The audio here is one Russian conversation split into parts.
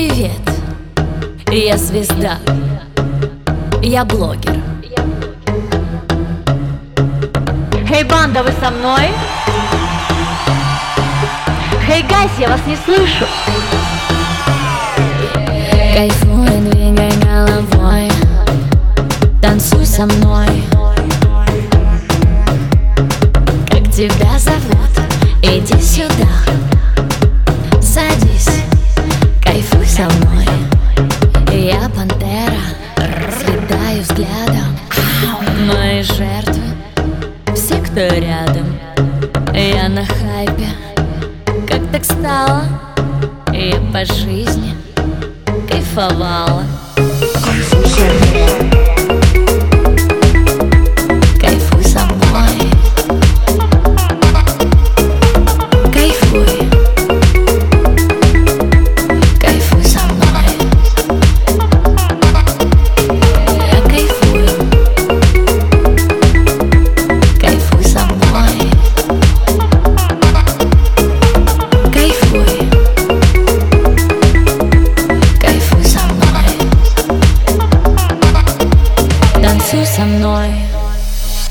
Привет, я звезда, я блогер. Эй, банда, вы со мной? Эй, гайс, я вас не слышу. Кайфуй, двигай головой, танцуй со мной. Как тебя зовут? Иди сюда, съедаю взглядом. Мои жертвы, все, кто рядом. Я на хайпе, как так стало? Я по жизни кайфовала. Кайфуй со мной. Кайфуй Кайфуй Танцуй со мной.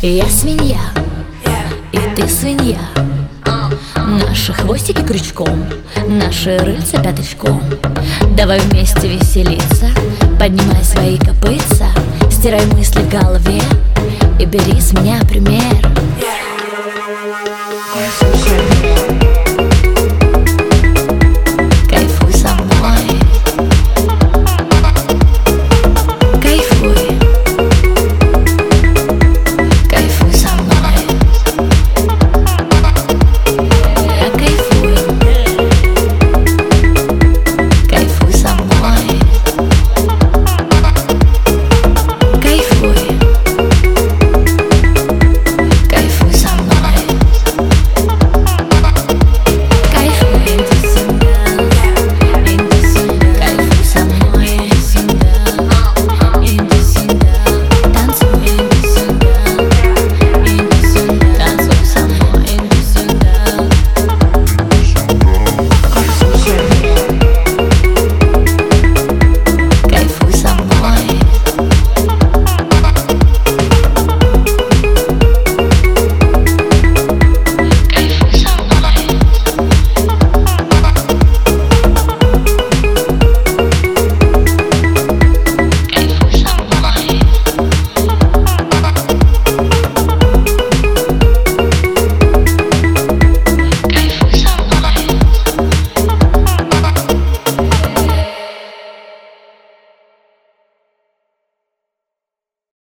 Я свинья. И ты свинья. Наши хвостики крючком Наши рыльца пяточком. Давай вместе веселиться Поднимай свои копытца Стирай мысли в голове И бери с меня пример